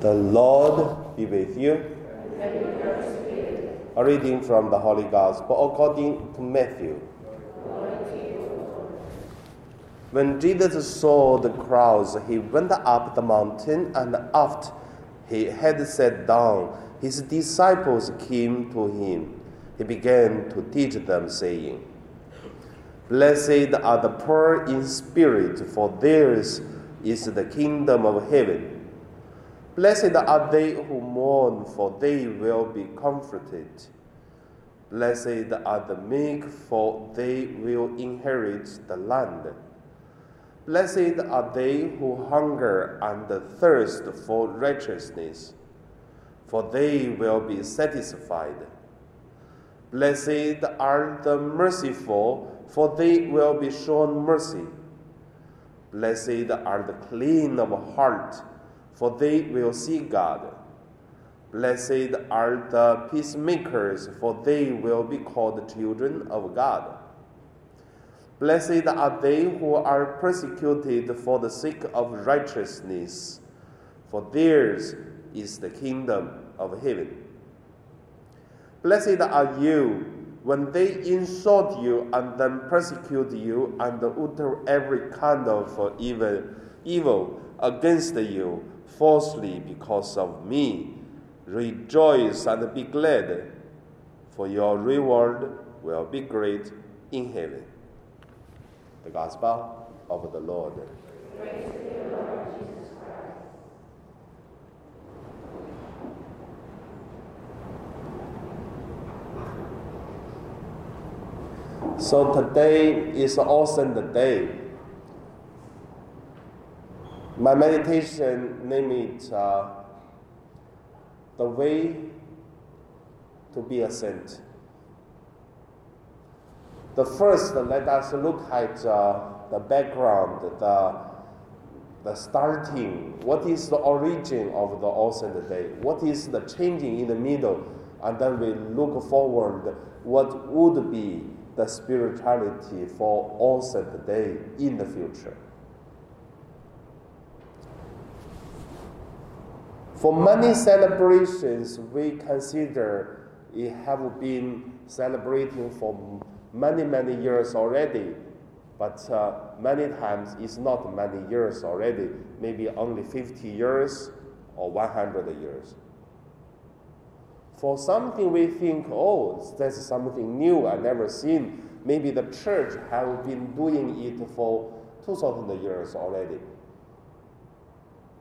The Lord be with you. A reading from the Holy Gospel according to Matthew. When Jesus saw the crowds, he went up the mountain, and after he had sat down, his disciples came to him. He began to teach them, saying, Blessed are the poor in spirit, for theirs is the kingdom of heaven. Blessed are they who mourn, for they will be comforted. Blessed are the meek, for they will inherit the land. Blessed are they who hunger and thirst for righteousness, for they will be satisfied. Blessed are the merciful, for they will be shown mercy. Blessed are the clean of heart for they will see God. Blessed are the peacemakers, for they will be called children of God. Blessed are they who are persecuted for the sake of righteousness, for theirs is the kingdom of heaven. Blessed are you when they insult you and then persecute you and utter every kind of evil, evil against you falsely because of me. Rejoice and be glad, for your reward will be great in heaven. The Gospel of the Lord. So today is also the day my meditation name it uh, the way to be a saint. The first, let us look at uh, the background, the the starting. What is the origin of the All Saint Day? What is the changing in the middle? And then we look forward. What would be the spirituality for All Saint Day in the future? For many celebrations, we consider it have been celebrating for many, many years already. But uh, many times it's not many years already, maybe only 50 years or 100 years. For something we think, oh, that's something new I never seen. Maybe the church have been doing it for 2,000 years already.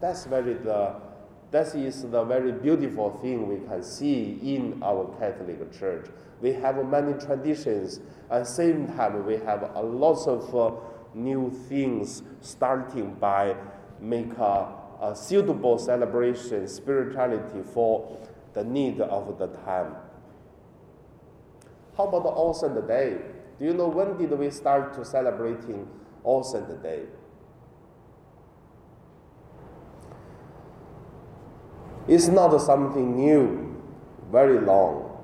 That's very the that is the very beautiful thing we can see in our Catholic Church. We have many traditions. At the same time, we have a lot of uh, new things starting by make a, a suitable celebration, spirituality for the need of the time. How about All Saint Day? Do you know when did we start to celebrating All Saint Day? It's not something new, very long.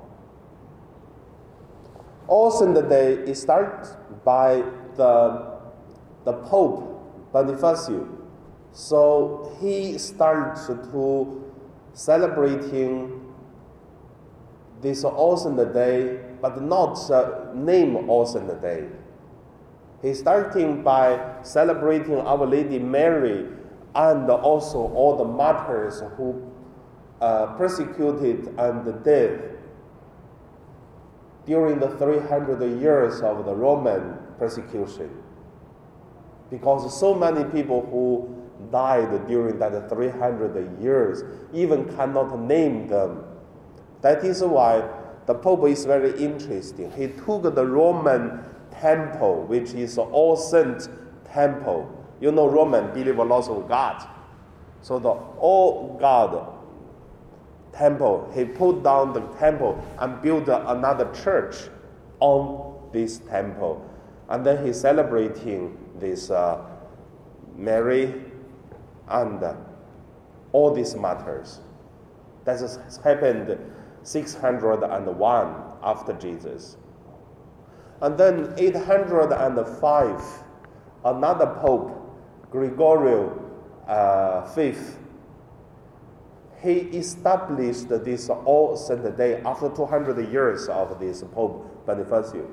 Also, the day it starts by the, the Pope Bonifacio. So he starts to celebrating this awesome day, but not uh, name awesome day. He's starting by celebrating Our Lady Mary and also all the martyrs who uh, persecuted and dead during the 300 years of the Roman persecution. Because so many people who died during that 300 years even cannot name them. That is why the Pope is very interesting. He took the Roman temple, which is all saint temple. You know, Roman believe a lot of God. So the all God temple. He put down the temple and built another church on this temple. And then he's celebrating this uh, Mary and uh, all these martyrs. That has happened 601 after Jesus. And then 805, another pope, Gregorio uh, V, he established this All Saint Day after 200 years of this Pope Bonifacio.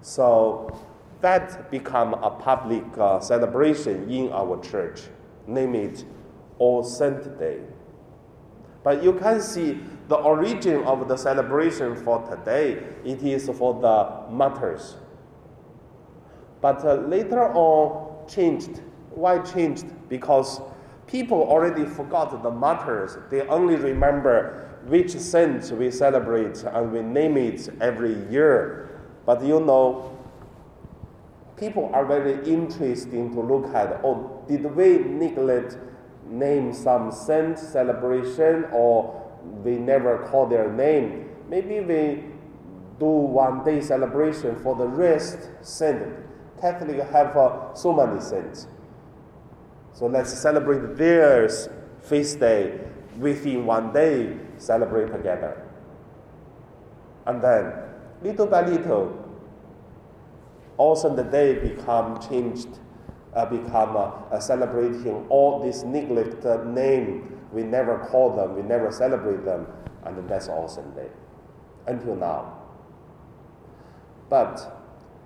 So that become a public uh, celebration in our church. Name it All Saint Day. But you can see the origin of the celebration for today. It is for the martyrs. But uh, later on changed. Why changed? Because people already forgot the martyrs. They only remember which saint we celebrate and we name it every year. But you know, people are very interested to look at, oh, did we neglect name some saint celebration or we never call their name? Maybe we do one day celebration for the rest saint. Catholic have uh, so many saints. So let's celebrate their feast day within one day, celebrate together. And then, little by little, also the day become changed, uh, become uh, celebrating all these neglected name. We never call them, we never celebrate them, and that's Saint Day until now. But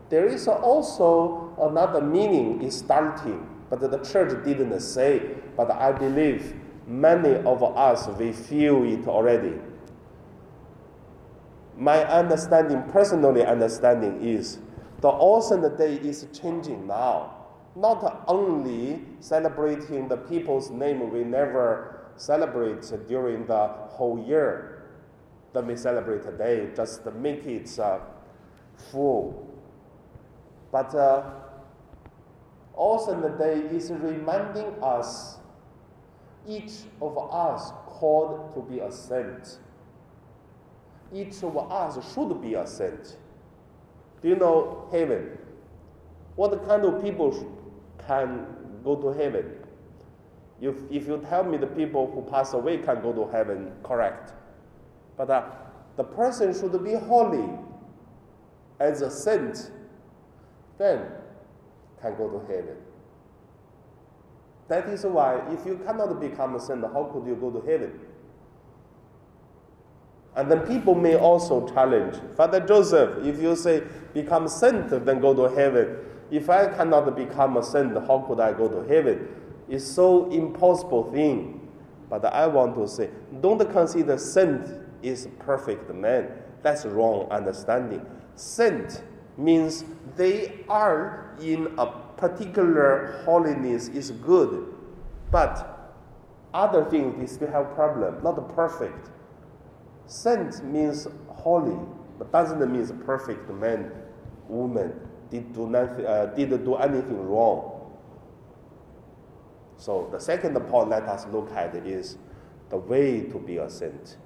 there is also another meaning is starting, but the church didn't say, but I believe many of us we feel it already. My understanding, personally understanding is the Saint Day is changing now. Not only celebrating the people's name we never celebrate during the whole year that we celebrate today, just make it uh, full. But uh, All the Day is reminding us, each of us called to be a saint. Each of us should be a saint. Do you know heaven? What kind of people can go to heaven? If, if you tell me the people who pass away can go to heaven, correct. But uh, the person should be holy as a saint, then can go to heaven. That is why if you cannot become a saint, how could you go to heaven? And then people may also challenge Father Joseph, if you say become saint, then go to heaven. If I cannot become a saint, how could I go to heaven? It's so impossible thing. But I want to say, don't consider saint is perfect man. That's wrong understanding. Saint means they are in a particular holiness is good, but other things they still have problem, not perfect. Saint means holy, but doesn't mean perfect man, woman did do nothing, uh, did do anything wrong. So the second point let us look at is the way to be a saint.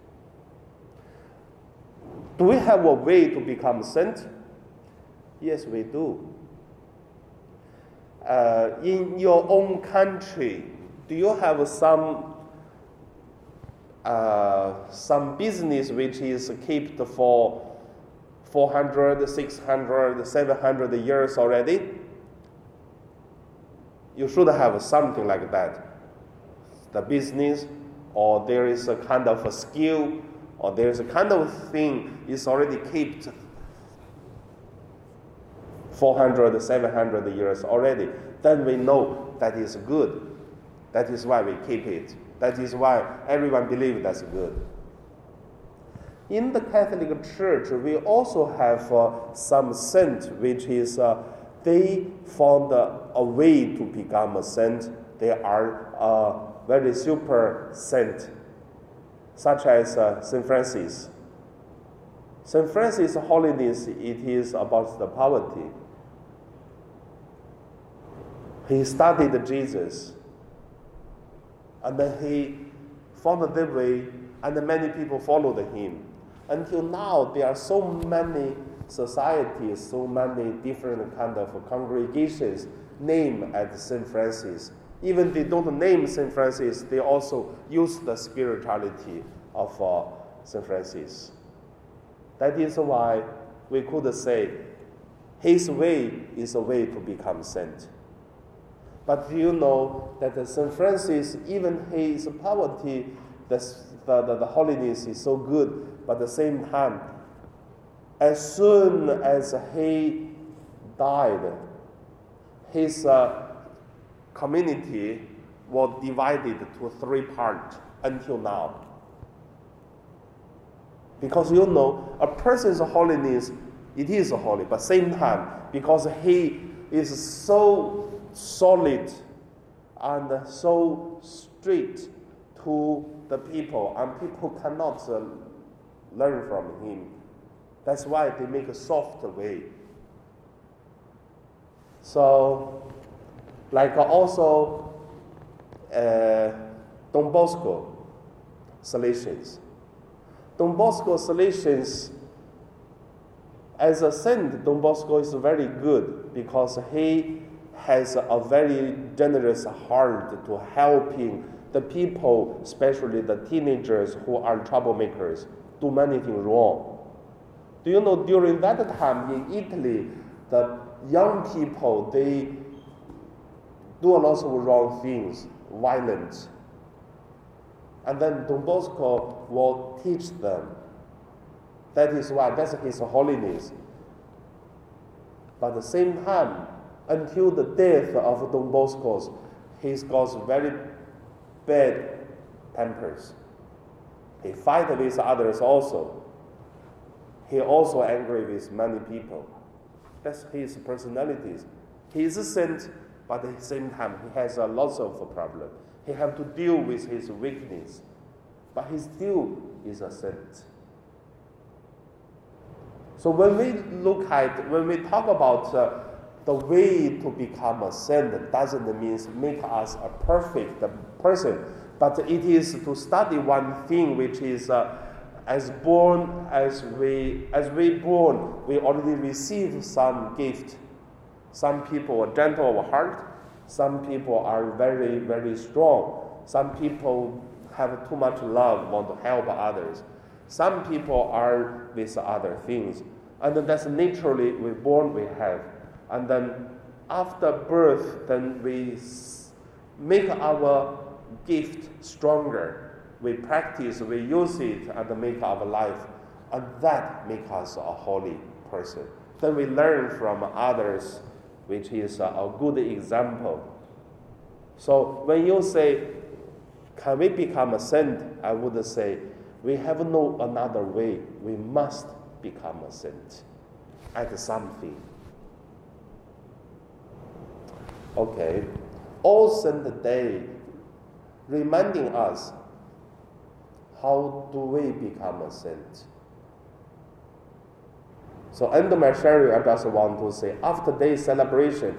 Do we have a way to become saint? Yes, we do. Uh, in your own country, do you have some uh, some business which is kept for 400, 600, 700 years already, you should have something like that. The business, or there is a kind of a skill, or there is a kind of thing is already kept 400, 700 years already. Then we know that is good. That is why we keep it. That is why everyone believes that's good. In the Catholic Church, we also have uh, some saint, which is uh, they found uh, a way to become a saint. They are a very super saint, such as uh, Saint Francis. Saint Francis' holiness it is about the poverty. He studied Jesus and then he followed the way, and many people followed him. Until now, there are so many societies, so many different kind of congregations named as Saint Francis. Even they don't name Saint Francis, they also use the spirituality of uh, Saint Francis. That is why we could say his way is a way to become saint. But you know that St. Francis, even his poverty, the, the, the, holiness is so good, but at the same time, as soon as he died, his uh, community was divided to three parts until now. Because you know, a person's holiness, it is holy, but same time, because he is so solid and so straight to the people, and people cannot uh, learn from him. That's why they make a soft way. So, like also uh, Don Bosco Salesians. Don Bosco Salesians, as a saint, Don Bosco is very good because he has a very generous heart to helping the people, especially the teenagers who are troublemakers, do many things wrong. Do you know during that time in Italy, the young people they do a lot of wrong things, violence. And then Don Bosco will teach them. That is why that's his holiness. But at the same time, until the death of Don Bosco, he's got very bad tempers. He fight with others also. He also angry with many people. That's his personalities. He is a saint, but at the same time he has a lot of problem. He have to deal with his weakness, but he still is a saint. So when we look at, when we talk about uh, the way to become a saint doesn't mean make us a perfect person, but it is to study one thing which is uh, as born as we as we born we already receive some gift. Some people are gentle of heart, some people are very very strong. Some people have too much love, want to help others. Some people are with other things, and that's naturally we born we have and then after birth, then we make our gift stronger. We practice, we use it, and make our life, and that makes us a holy person. Then we learn from others, which is a good example. So when you say, "Can we become a saint?" I would say, we have no another way. We must become a saint at something. Okay. All Saint Day reminding us how do we become a saint. So end my sharing, I just want to say after day celebration,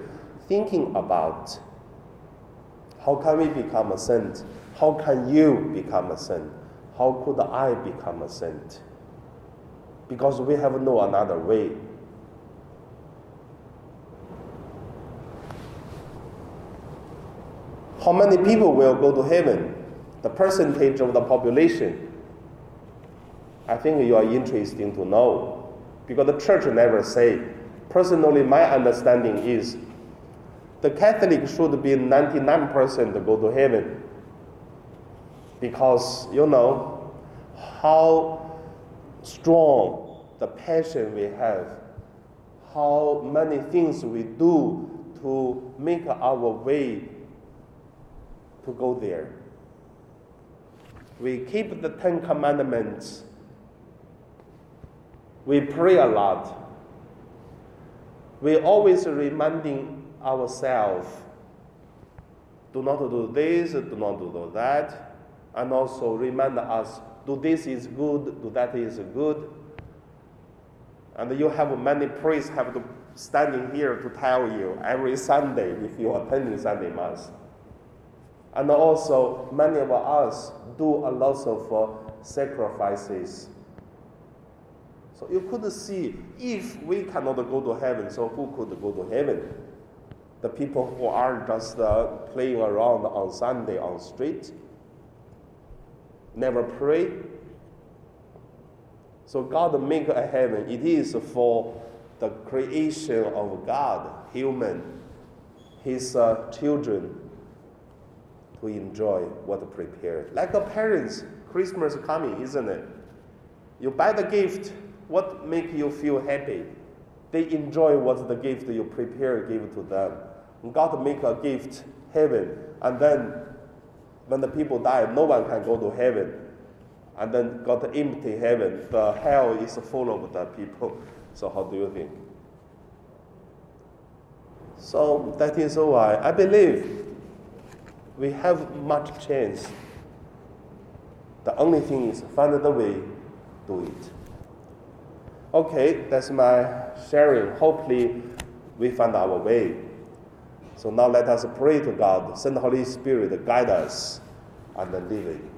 thinking about how can we become a saint? How can you become a saint? How could I become a saint? Because we have no another way. How many people will go to heaven? The percentage of the population. I think you are interested to know. Because the church never say. Personally, my understanding is the Catholic should be 99% to go to heaven. Because, you know, how strong the passion we have, how many things we do to make our way to go there. We keep the Ten Commandments. We pray a lot. We always reminding ourselves do not do this, do not do that, and also remind us do this is good, do that is good. And you have many priests have to standing here to tell you every Sunday if you attend Sunday Mass. And also, many of us do a lot of uh, sacrifices. So you could see if we cannot go to heaven, so who could go to heaven? The people who are just uh, playing around on Sunday on street, never pray. So God make a heaven. It is for the creation of God, human, his uh, children to enjoy what prepared. Like a parents, Christmas coming, isn't it? You buy the gift, what make you feel happy? They enjoy what the gift you prepare give to them. God make a gift, heaven, and then when the people die, no one can go to heaven. And then got empty heaven. The hell is full of the people. So how do you think? So that is why I believe we have much chance. The only thing is find the way, do it. Okay, that's my sharing. Hopefully, we find our way. So now let us pray to God, send the Holy Spirit guide us and live it.